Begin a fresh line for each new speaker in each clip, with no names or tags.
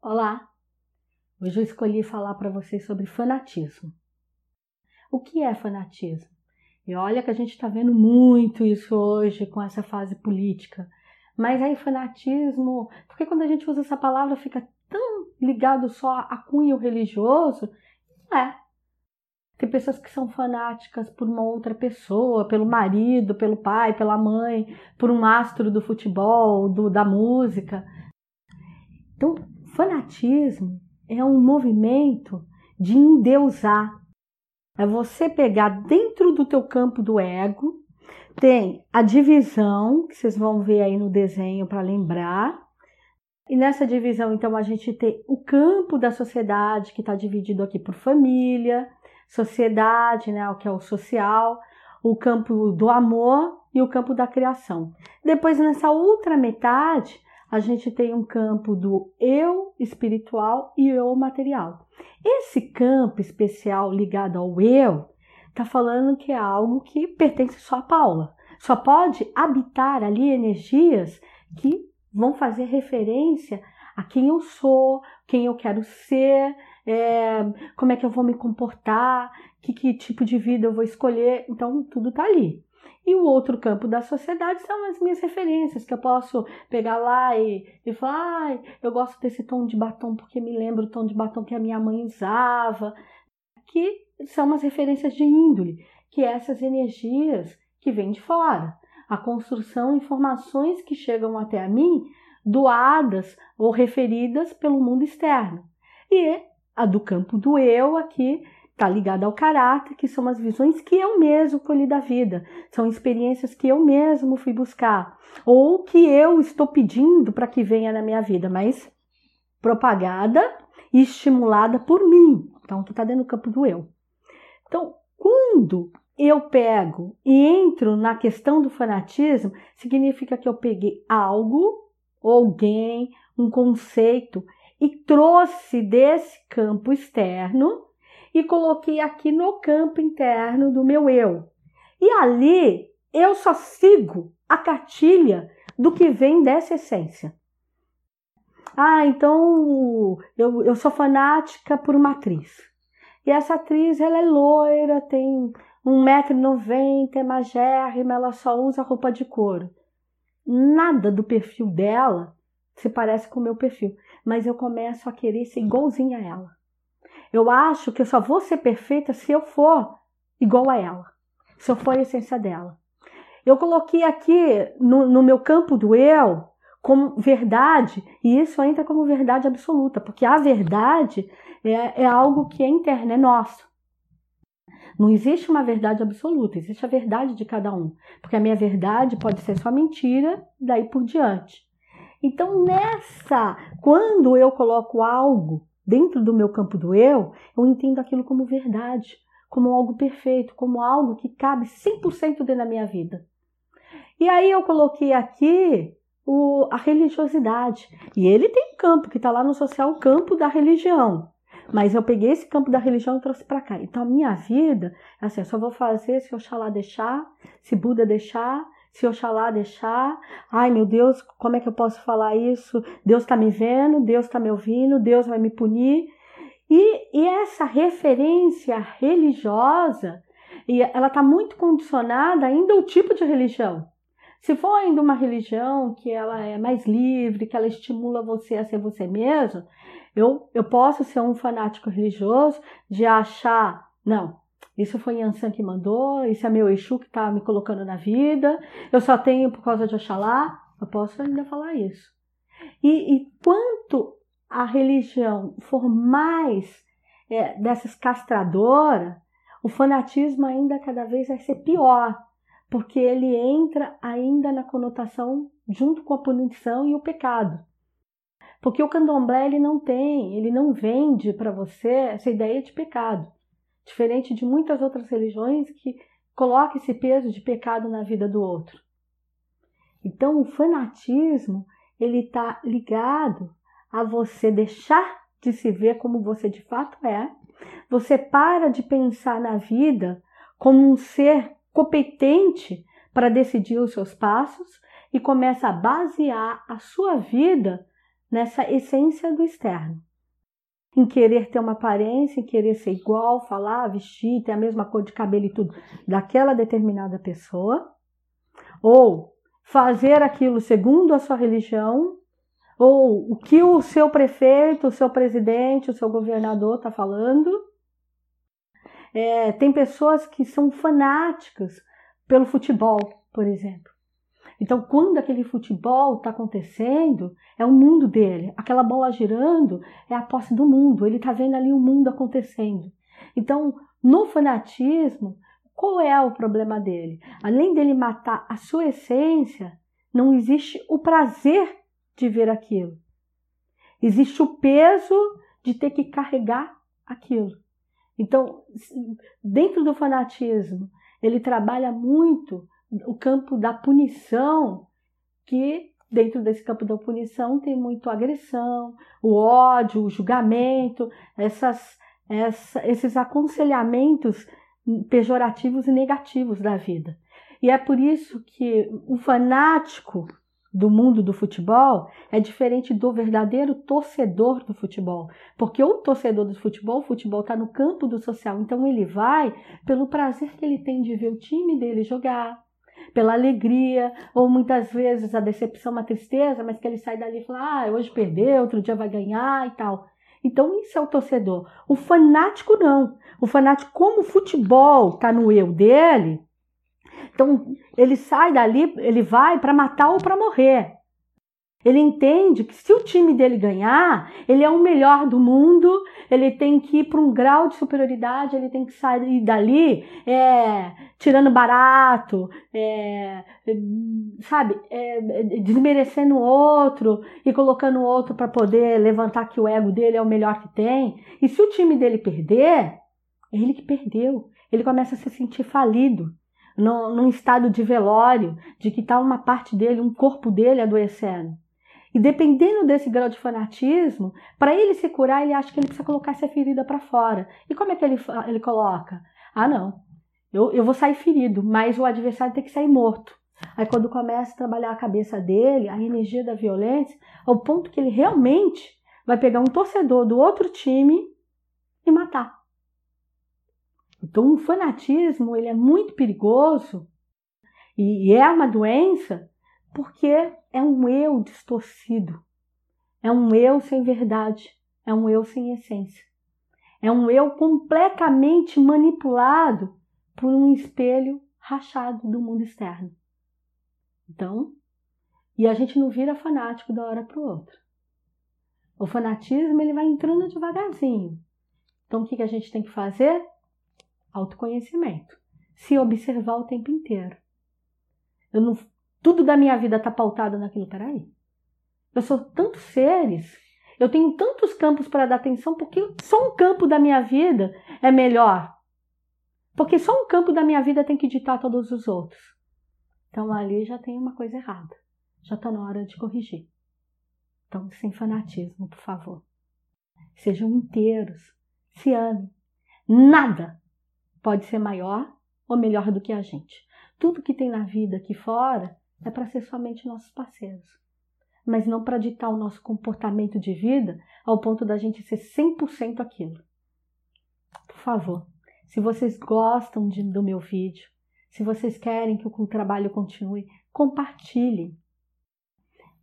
Olá! Hoje eu escolhi falar para vocês sobre fanatismo. O que é fanatismo? E olha que a gente está vendo muito isso hoje com essa fase política. Mas aí fanatismo, porque quando a gente usa essa palavra fica tão ligado só a cunho religioso? É. Tem pessoas que são fanáticas por uma outra pessoa, pelo marido, pelo pai, pela mãe, por um astro do futebol, do, da música. Então, Fanatismo é um movimento de endeusar. É você pegar dentro do teu campo do ego, tem a divisão, que vocês vão ver aí no desenho para lembrar. E nessa divisão, então, a gente tem o campo da sociedade, que está dividido aqui por família, sociedade, né, o que é o social, o campo do amor e o campo da criação. Depois, nessa outra metade, a gente tem um campo do eu espiritual e eu material. Esse campo especial ligado ao eu está falando que é algo que pertence só a Paula. Só pode habitar ali energias que vão fazer referência a quem eu sou, quem eu quero ser, é, como é que eu vou me comportar, que, que tipo de vida eu vou escolher. Então, tudo está ali. E o outro campo da sociedade são as minhas referências, que eu posso pegar lá e, e falar, ah, eu gosto desse tom de batom porque me lembra o tom de batom que a minha mãe usava, que são umas referências de índole, que é essas energias que vêm de fora. A construção, informações que chegam até a mim doadas ou referidas pelo mundo externo. E a do campo do eu aqui está ligada ao caráter, que são as visões que eu mesmo colhi da vida, são experiências que eu mesmo fui buscar, ou que eu estou pedindo para que venha na minha vida, mas propagada e estimulada por mim. Então, tu está dentro do campo do eu. Então, quando eu pego e entro na questão do fanatismo, significa que eu peguei algo, alguém, um conceito e trouxe desse campo externo e coloquei aqui no campo interno do meu eu. E ali eu só sigo a cartilha do que vem dessa essência. Ah, então eu, eu sou fanática por uma atriz. E essa atriz, ela é loira, tem 1,90m, é magérrima, ela só usa roupa de couro. Nada do perfil dela se parece com o meu perfil, mas eu começo a querer ser igualzinha a ela. Eu acho que eu só vou ser perfeita se eu for igual a ela, se eu for a essência dela. Eu coloquei aqui no, no meu campo do eu como verdade, e isso entra como verdade absoluta, porque a verdade é, é algo que é interno, é nosso. Não existe uma verdade absoluta, existe a verdade de cada um, porque a minha verdade pode ser só mentira, daí por diante. Então, nessa, quando eu coloco algo dentro do meu campo do eu, eu entendo aquilo como verdade, como algo perfeito, como algo que cabe 100% dentro da minha vida. E aí eu coloquei aqui o, a religiosidade. E ele tem um campo que está lá no social, o campo da religião. Mas eu peguei esse campo da religião e trouxe para cá. Então a minha vida, assim, eu só vou fazer se Oxalá deixar, se Buda deixar, se Oxalá deixar, ai meu Deus, como é que eu posso falar isso? Deus está me vendo, Deus está me ouvindo, Deus vai me punir. E, e essa referência religiosa, e ela está muito condicionada ainda ao tipo de religião. Se for ainda uma religião que ela é mais livre, que ela estimula você a ser você mesmo, eu, eu posso ser um fanático religioso de achar, não, isso foi Yansan que mandou, isso é meu Exu que está me colocando na vida, eu só tenho por causa de Oxalá. Eu posso ainda falar isso. E, e quanto a religião for mais é, dessas castradoras, o fanatismo ainda cada vez vai ser pior, porque ele entra ainda na conotação junto com a punição e o pecado. Porque o candomblé ele não tem, ele não vende para você essa ideia de pecado diferente de muitas outras religiões que coloca esse peso de pecado na vida do outro. Então, o fanatismo ele está ligado a você deixar de se ver como você de fato é. Você para de pensar na vida como um ser competente para decidir os seus passos e começa a basear a sua vida nessa essência do externo. Em querer ter uma aparência, em querer ser igual, falar, vestir, ter a mesma cor de cabelo e tudo daquela determinada pessoa, ou fazer aquilo segundo a sua religião, ou o que o seu prefeito, o seu presidente, o seu governador está falando. É, tem pessoas que são fanáticas pelo futebol, por exemplo. Então, quando aquele futebol está acontecendo, é o mundo dele. Aquela bola girando é a posse do mundo. Ele está vendo ali o mundo acontecendo. Então, no fanatismo, qual é o problema dele? Além dele matar a sua essência, não existe o prazer de ver aquilo. Existe o peso de ter que carregar aquilo. Então, dentro do fanatismo, ele trabalha muito o campo da punição, que dentro desse campo da punição tem muito agressão, o ódio, o julgamento, essas, essa, esses aconselhamentos pejorativos e negativos da vida. E é por isso que o fanático do mundo do futebol é diferente do verdadeiro torcedor do futebol. Porque o torcedor do futebol, o futebol está no campo do social, então ele vai pelo prazer que ele tem de ver o time dele jogar, pela alegria, ou muitas vezes a decepção, uma tristeza, mas que ele sai dali e fala: ah, hoje perdeu, outro dia vai ganhar e tal. Então, isso é o torcedor. O fanático não. O fanático, como o futebol está no eu dele, então ele sai dali, ele vai para matar ou para morrer. Ele entende que se o time dele ganhar, ele é o melhor do mundo, ele tem que ir para um grau de superioridade, ele tem que sair dali é, tirando barato, é, sabe, é, desmerecendo o outro e colocando o outro para poder levantar que o ego dele é o melhor que tem. E se o time dele perder, é ele que perdeu. Ele começa a se sentir falido no, num estado de velório, de que está uma parte dele, um corpo dele adoecendo. E dependendo desse grau de fanatismo, para ele se curar, ele acha que ele precisa colocar essa ferida para fora. E como é que ele, ele coloca? Ah, não, eu, eu vou sair ferido, mas o adversário tem que sair morto. Aí quando começa a trabalhar a cabeça dele, a energia da violência, ao ponto que ele realmente vai pegar um torcedor do outro time e matar. Então, o fanatismo ele é muito perigoso e é uma doença porque é um eu distorcido, é um eu sem verdade, é um eu sem essência, é um eu completamente manipulado por um espelho rachado do mundo externo. Então, e a gente não vira fanático da hora para o outro. O fanatismo ele vai entrando devagarzinho. Então, o que, que a gente tem que fazer? autoconhecimento. Se observar o tempo inteiro. Eu não, tudo da minha vida está pautado naquilo. Peraí. Eu sou tantos seres, eu tenho tantos campos para dar atenção, porque só um campo da minha vida é melhor. Porque só um campo da minha vida tem que ditar todos os outros. Então ali já tem uma coisa errada. Já está na hora de corrigir. Então, sem fanatismo, por favor. Sejam inteiros. Se amem. Nada pode ser maior ou melhor do que a gente. Tudo que tem na vida aqui fora é para ser somente nossos parceiros, mas não para ditar o nosso comportamento de vida ao ponto da gente ser 100% aquilo. Por favor, se vocês gostam de, do meu vídeo, se vocês querem que o trabalho continue, compartilhem.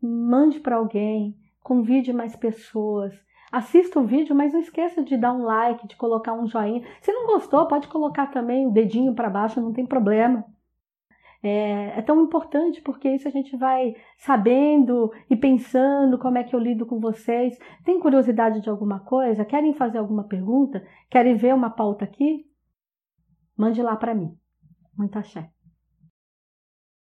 Mande para alguém, convide mais pessoas, Assista o vídeo, mas não esqueça de dar um like, de colocar um joinha. Se não gostou, pode colocar também o dedinho para baixo, não tem problema. É, é, tão importante porque isso a gente vai sabendo e pensando como é que eu lido com vocês. Tem curiosidade de alguma coisa? Querem fazer alguma pergunta? Querem ver uma pauta aqui? Mande lá para mim. Muita axé.